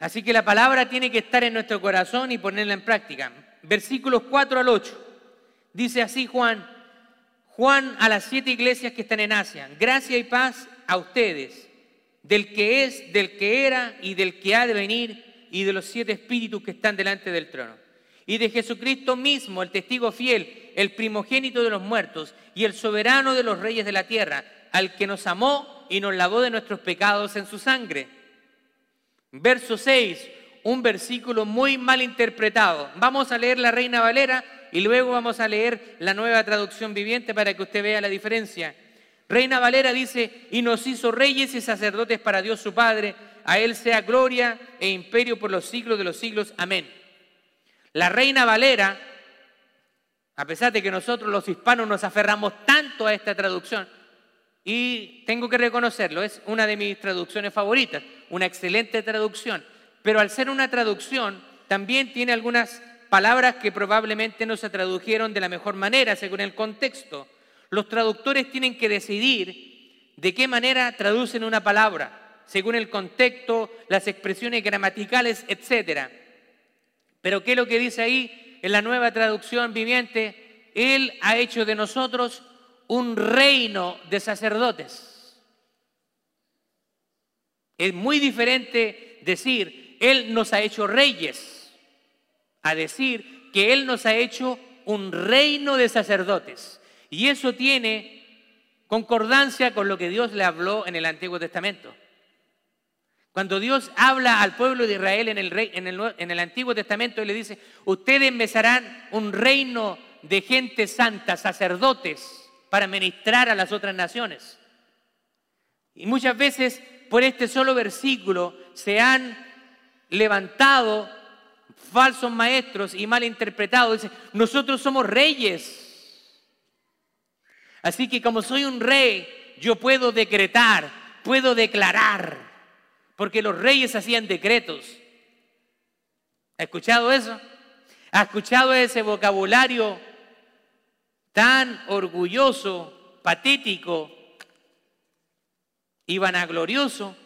Así que la palabra tiene que estar en nuestro corazón y ponerla en práctica. Versículos 4 al 8. Dice así Juan, Juan a las siete iglesias que están en Asia, gracia y paz a ustedes, del que es, del que era y del que ha de venir y de los siete espíritus que están delante del trono. Y de Jesucristo mismo, el testigo fiel, el primogénito de los muertos y el soberano de los reyes de la tierra, al que nos amó y nos lavó de nuestros pecados en su sangre Verso 6, un versículo muy mal interpretado. Vamos a leer la Reina Valera y luego vamos a leer la nueva traducción viviente para que usted vea la diferencia. Reina Valera dice, y nos hizo reyes y sacerdotes para Dios su Padre, a Él sea gloria e imperio por los siglos de los siglos. Amén. La Reina Valera, a pesar de que nosotros los hispanos nos aferramos tanto a esta traducción, y tengo que reconocerlo, es una de mis traducciones favoritas, una excelente traducción, pero al ser una traducción también tiene algunas palabras que probablemente no se tradujeron de la mejor manera según el contexto. Los traductores tienen que decidir de qué manera traducen una palabra, según el contexto, las expresiones gramaticales, etc. Pero ¿qué es lo que dice ahí en la nueva traducción viviente? Él ha hecho de nosotros un reino de sacerdotes. Es muy diferente decir, Él nos ha hecho reyes, a decir que Él nos ha hecho un reino de sacerdotes. Y eso tiene concordancia con lo que Dios le habló en el Antiguo Testamento. Cuando Dios habla al pueblo de Israel en el, en el, Antiguo Testamento, Él le dice, ustedes me serán un reino de gente santa, sacerdotes para ministrar a las otras naciones. Y muchas veces por este solo versículo se han levantado falsos maestros y mal interpretados. Dicen, nosotros somos reyes. Así que como soy un rey, yo puedo decretar, puedo declarar, porque los reyes hacían decretos. ¿Ha escuchado eso? ¿Ha escuchado ese vocabulario tan orgulloso, patético y vanaglorioso.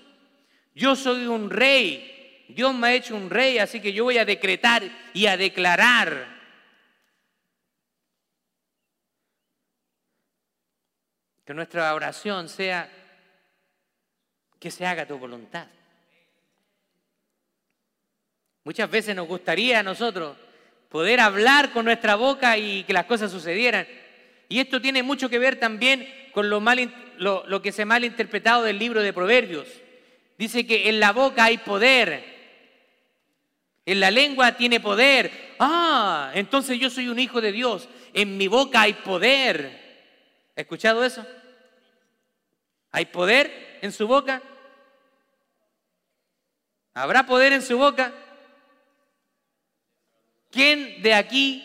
Yo soy un rey, Dios me ha hecho un rey, así que yo voy a decretar y a declarar. Que nuestra oración sea que se haga tu voluntad. Muchas veces nos gustaría a nosotros poder hablar con nuestra boca y que las cosas sucedieran. Y esto tiene mucho que ver también con lo, mal, lo, que se mal interpretado del libro de Proverbios. Dice que en la boca hay poder, en la lengua tiene poder. Ah, entonces yo soy un hijo de Dios, en mi boca hay poder. ¿Ha escuchado eso? ¿Hay poder en su boca? ¿Habrá poder en su boca? ¿Quién de aquí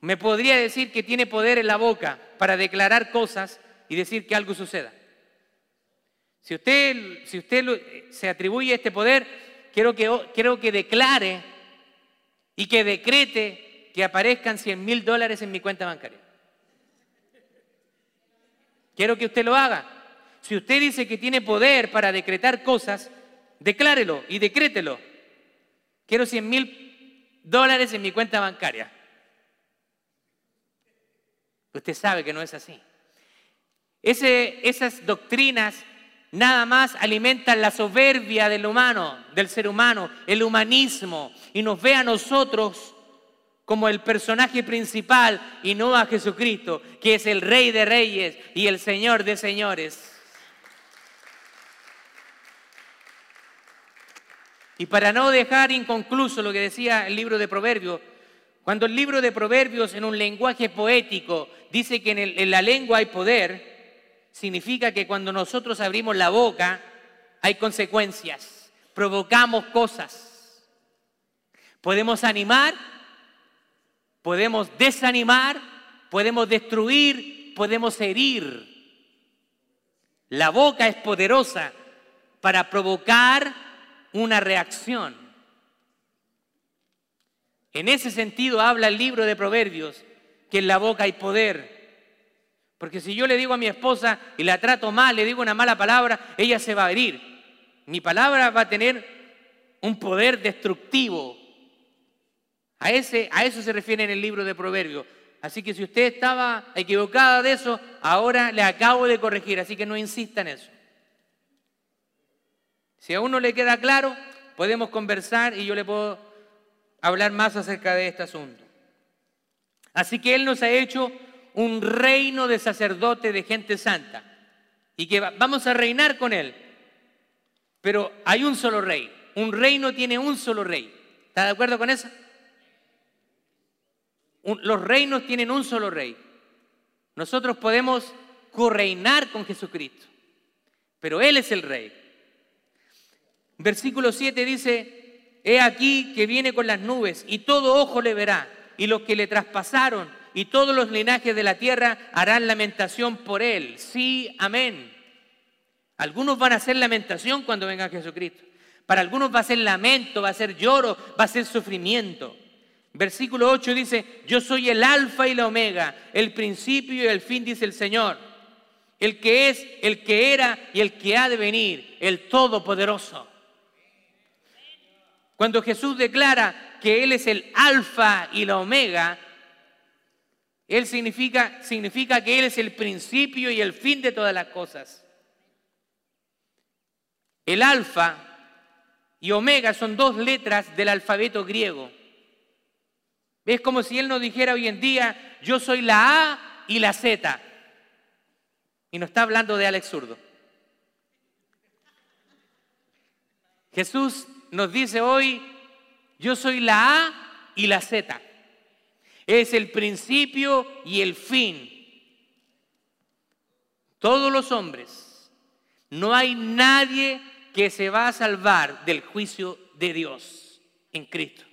me podría decir que tiene poder en la boca para declarar cosas y decir que algo suceda? Si usted, si usted se atribuye este poder, quiero que, quiero que declare y que decrete que aparezcan 100 mil dólares en mi cuenta bancaria. Quiero que usted lo haga. Si usted dice que tiene poder para decretar cosas, declárelo y decrételo. Quiero 100 mil dólares en mi cuenta bancaria. Usted sabe que no es así. esas doctrinas nada más alimentan la soberbia del humano, del ser humano, el humanismo, y nos ve a nosotros como el personaje principal y no a Jesucristo, que es el Rey de Reyes y el Señor de Señores. Y para no dejar inconcluso lo que decía el libro de Proverbios, cuando el libro de Proverbios en un lenguaje poético dice que en, la lengua hay poder, significa que cuando nosotros abrimos la boca hay consecuencias, provocamos cosas. Podemos animar, podemos desanimar, podemos destruir, podemos herir. La boca es poderosa para provocar una reacción. En ese sentido habla el libro de Proverbios, que en la boca hay poder. Porque si yo le digo a mi esposa y la trato mal, le digo una mala palabra, ella se va a herir. Mi palabra va a tener un poder destructivo. A, ese, a eso se refiere en el libro de Proverbios. Así que si usted estaba equivocada de eso, ahora le acabo de corregir, así que no insista en eso. Si a uno le queda claro, podemos conversar y yo le puedo hablar más acerca de este asunto. Así que Él nos ha hecho un reino de sacerdote de gente santa y que vamos a reinar con Él. Pero hay un solo rey. Un reino tiene un solo rey. ¿Está de acuerdo con eso? los reinos tienen un solo rey. Nosotros podemos correinar con Jesucristo, pero Él es el rey. Versículo 7 dice, He aquí que viene con las nubes y todo ojo le verá y los que le traspasaron y todos los linajes de la tierra harán lamentación por él. Sí, amén. Algunos van a hacer lamentación cuando venga Jesucristo. Para algunos va a ser lamento, va a ser lloro, va a ser sufrimiento. Versículo 8 dice, yo soy el alfa y la omega, el principio y el fin, dice el Señor. El que es, el que era y el que ha de venir, el todopoderoso. Cuando Jesús declara que Él es el alfa y la omega, Él significa, significa que Él es el principio y el fin de todas las cosas. El alfa y omega son dos letras del alfabeto griego. Es como si Él nos dijera hoy en día, yo soy la A y la Z. Y no está hablando de Alex Zurdo. Jesús nos dice hoy, yo soy la A y la Z. Es el principio y el fin. Todos los hombres. No hay nadie que se va a salvar del juicio de Dios en Cristo.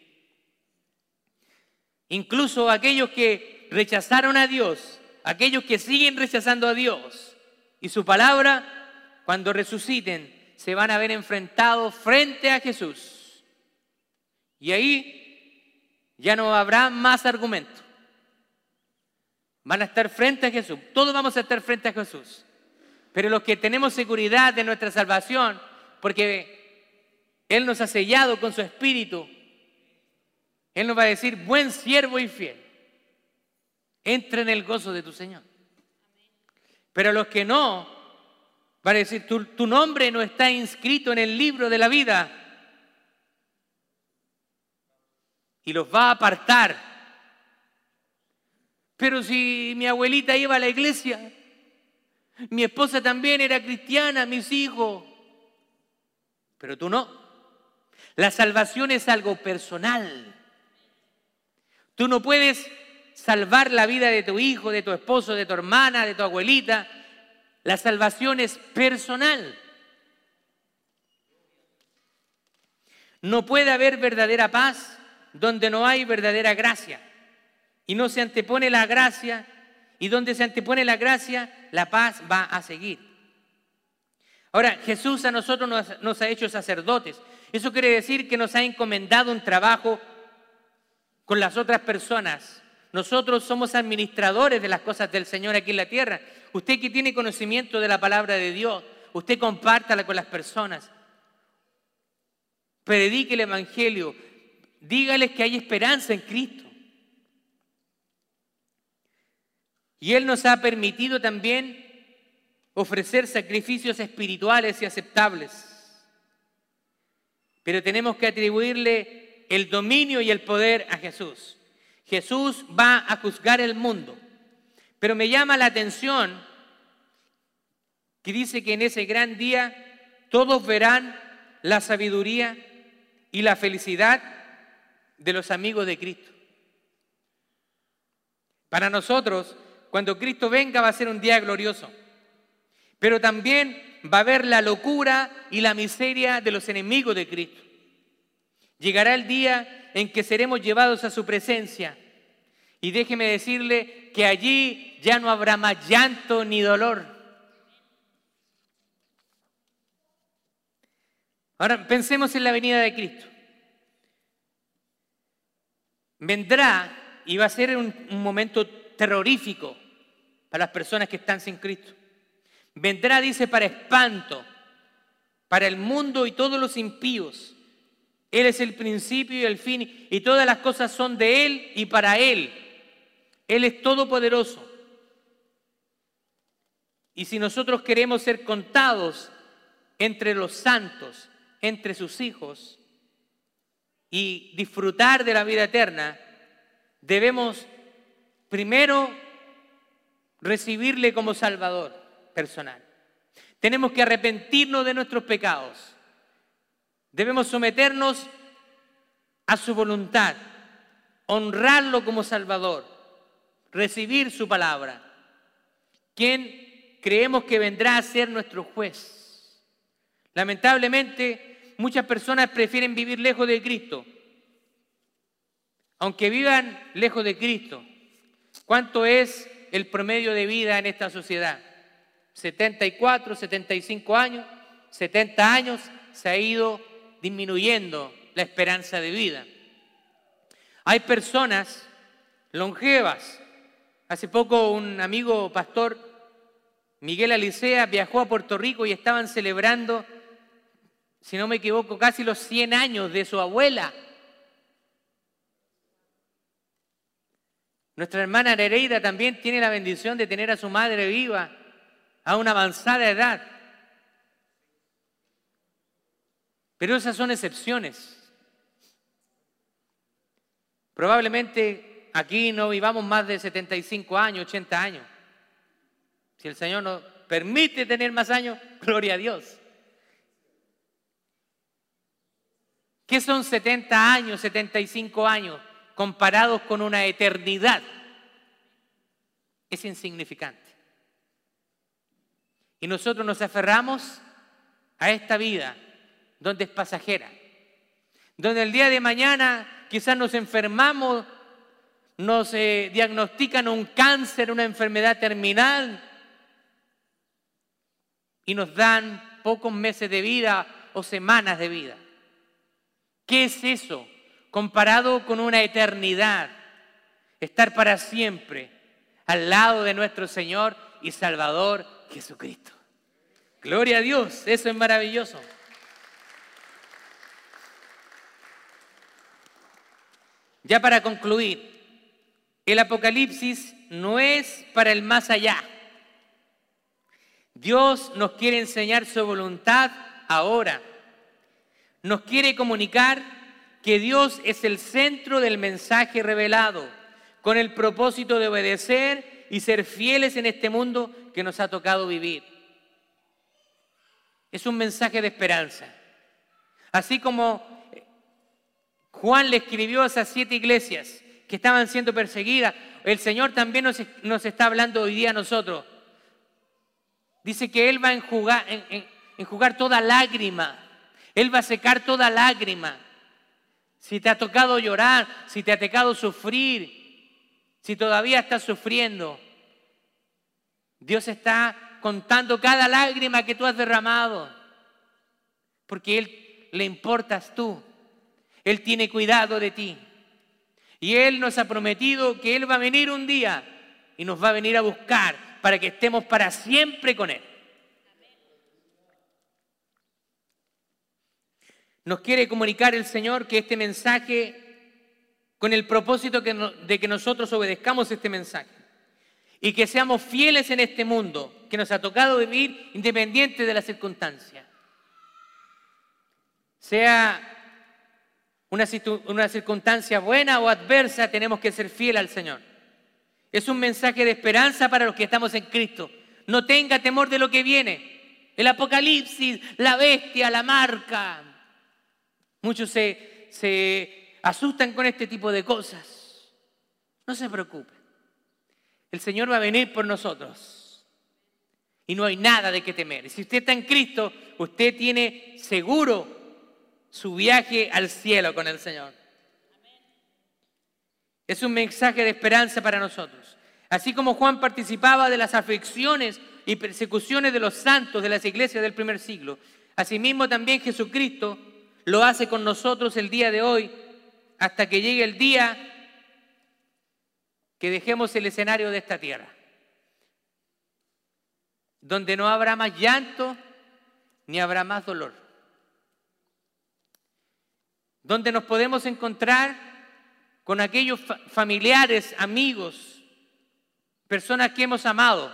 Incluso aquellos que rechazaron a Dios, aquellos que siguen rechazando a Dios y su palabra, cuando resuciten, se van a ver enfrentados frente a Jesús. Y ahí ya no habrá más argumento. Van a estar frente a Jesús. Todos vamos a estar frente a Jesús. Pero los que tenemos seguridad de nuestra salvación, porque Él nos ha sellado con su espíritu, Él nos va a decir, buen siervo y fiel, entra en el gozo de tu Señor. Pero los que no, Va a decir, tu, tu nombre no está inscrito en el libro de la vida. Y los va a apartar. Pero si mi abuelita iba a la iglesia, mi esposa también era cristiana, mis hijos, pero tú no. La salvación es algo personal. Tú no puedes salvar la vida de tu hijo, de tu esposo, de tu hermana, de tu abuelita, la salvación es personal. No puede haber verdadera paz donde no hay verdadera gracia. Y no se antepone la gracia. Y donde se antepone la gracia, la paz va a seguir. Ahora, Jesús a nosotros nos, ha hecho sacerdotes. Eso quiere decir que nos ha encomendado un trabajo con las otras personas. Nosotros somos administradores de las cosas del Señor aquí en la tierra. Usted que tiene conocimiento de la palabra de Dios, usted compártala con las personas. Predique el Evangelio. Dígales que hay esperanza en Cristo. Y Él nos ha permitido también ofrecer sacrificios espirituales y aceptables. Pero tenemos que atribuirle el dominio y el poder a Jesús. Jesús va a juzgar el mundo. Pero me llama la atención que dice que en ese gran día todos verán la sabiduría y la felicidad de los amigos de Cristo. Para nosotros, cuando Cristo venga va a ser un día glorioso, pero también va a haber la locura y la miseria de los enemigos de Cristo. Llegará el día en que seremos llevados a su presencia y déjeme decirle que allí ya no habrá más llanto ni dolor. Ahora pensemos en la venida de Cristo. Vendrá y va a ser un, momento terrorífico para las personas que están sin Cristo. Vendrá, dice, para espanto, para el mundo y todos los impíos. Él es el principio y el fin, y todas las cosas son de Él y para Él. Él es todopoderoso. Y si nosotros queremos ser contados entre los santos, entre sus hijos, y disfrutar de la vida eterna, debemos primero recibirle como Salvador personal. Tenemos que arrepentirnos de nuestros pecados. Debemos someternos a su voluntad, honrarlo como Salvador recibir su palabra. ¿Quién creemos que vendrá a ser nuestro juez? Lamentablemente, muchas personas prefieren vivir lejos de Cristo. Aunque vivan lejos de Cristo, ¿cuánto es el promedio de vida en esta sociedad? 74, 75 años, 70 años, se ha ido disminuyendo la esperanza de vida. Hay personas longevas Hace poco un amigo pastor, Miguel Alicea, viajó a Puerto Rico y estaban celebrando, si no me equivoco, casi los 100 años de su abuela. Nuestra hermana Nereida también tiene la bendición de tener a su madre viva a una avanzada edad. Pero esas son excepciones. Probablemente aquí no vivamos más de 75 años, 80 años. Si el Señor nos permite tener más años, gloria a Dios. ¿Qué son 70 años, 75 años comparados con una eternidad? Es insignificante. Y nosotros nos aferramos a esta vida donde es pasajera, donde el día de mañana quizás nos enfermamos nos diagnostican un cáncer, una enfermedad terminal y nos dan pocos meses de vida o semanas de vida. ¿Qué es eso comparado con una eternidad? Estar para siempre al lado de nuestro Señor y Salvador Jesucristo. Gloria a Dios, eso es maravilloso. Ya para concluir, el Apocalipsis no es para el más allá. Dios nos quiere enseñar su voluntad ahora. Nos quiere comunicar que Dios es el centro del mensaje revelado, con el propósito de obedecer y ser fieles en este mundo que nos ha tocado vivir. Es un mensaje de esperanza. Así como Juan le escribió a esas siete iglesias, que estaban siendo perseguidas. El Señor también nos, está hablando hoy día a nosotros. Dice que Él va a enjugar, enjugar toda lágrima. Él va a secar toda lágrima. Si te ha tocado llorar, si te ha tocado sufrir, si todavía estás sufriendo, Dios está contando cada lágrima que tú has derramado, porque Él le importas tú. Él tiene cuidado de ti. Y Él nos ha prometido que Él va a venir un día y nos va a venir a buscar para que estemos para siempre con Él. Nos quiere comunicar el Señor que este mensaje, con el propósito de que nosotros obedezcamos este mensaje y que seamos fieles en este mundo que nos ha tocado vivir independiente de las circunstancias. Sea una, circunstancia buena o adversa, tenemos que ser fieles al Señor. Es un mensaje de esperanza para los que estamos en Cristo. No tenga temor de lo que viene. El apocalipsis, la bestia, la marca. Muchos se, se asustan con este tipo de cosas. No se preocupe. El Señor va a venir por nosotros. Y no hay nada de qué temer. Si usted está en Cristo, usted tiene seguro su viaje al cielo con el Señor. Es un mensaje de esperanza para nosotros. Así como Juan participaba de las aflicciones y persecuciones de los santos de las iglesias del primer siglo, asimismo también Jesucristo lo hace con nosotros el día de hoy hasta que llegue el día que dejemos el escenario de esta tierra, donde no habrá más llanto ni habrá más dolor, donde nos podemos encontrar con aquellos familiares, amigos, personas que hemos amado.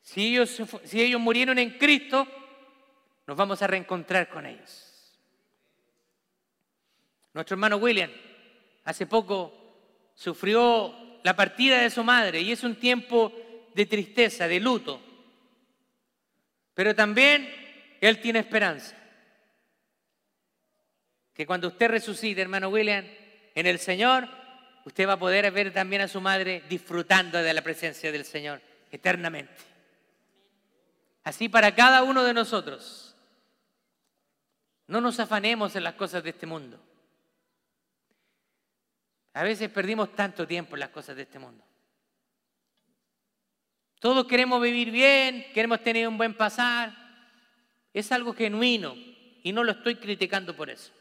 Si ellos, si ellos murieron en Cristo, nos vamos a reencontrar con ellos. Nuestro hermano William hace poco sufrió la partida de su madre y es un tiempo de tristeza, de luto. Pero también Él tiene esperanza. Que cuando usted resucite, hermano William, en el Señor, usted va a poder ver también a su madre disfrutando de la presencia del Señor eternamente. Así para cada uno de nosotros. No nos afanemos en las cosas de este mundo. A veces perdimos tanto tiempo en las cosas de este mundo. Todos queremos vivir bien, queremos tener un buen pasar. Es algo genuino y no lo estoy criticando por eso.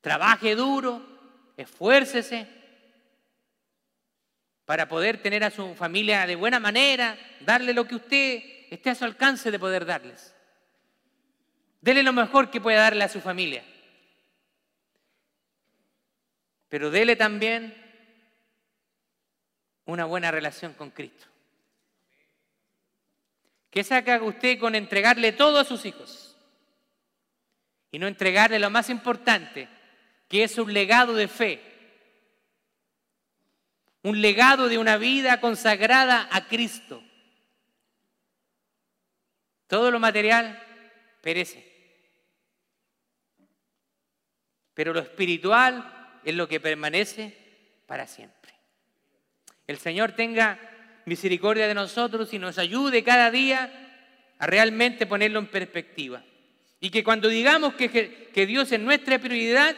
Trabaje duro, esfuércese para poder tener a su familia de buena manera, darle lo que usted esté a su alcance de poder darles. Dele lo mejor que pueda darle a su familia pero dele también una buena relación con Cristo. ¿Qué saca usted con entregarle todo a sus hijos? Y no entregarle lo más importante, que es un legado de fe. Un legado de una vida consagrada a Cristo. Todo lo material perece. Pero lo espiritual es lo que permanece para siempre. El Señor tenga misericordia de nosotros y nos ayude cada día a realmente ponerlo en perspectiva. Y que cuando digamos que, Dios es nuestra prioridad,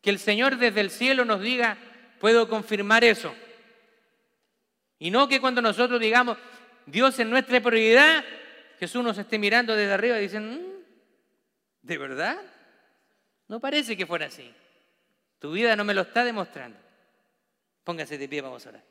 que el Señor desde el cielo nos diga, puedo confirmar eso. Y no que cuando nosotros digamos, Dios es nuestra prioridad, Jesús nos esté mirando desde arriba y dicen, mm, ¿de verdad? No parece que fuera así. Tu vida no me lo está demostrando. Póngase de pie, vamos a orar.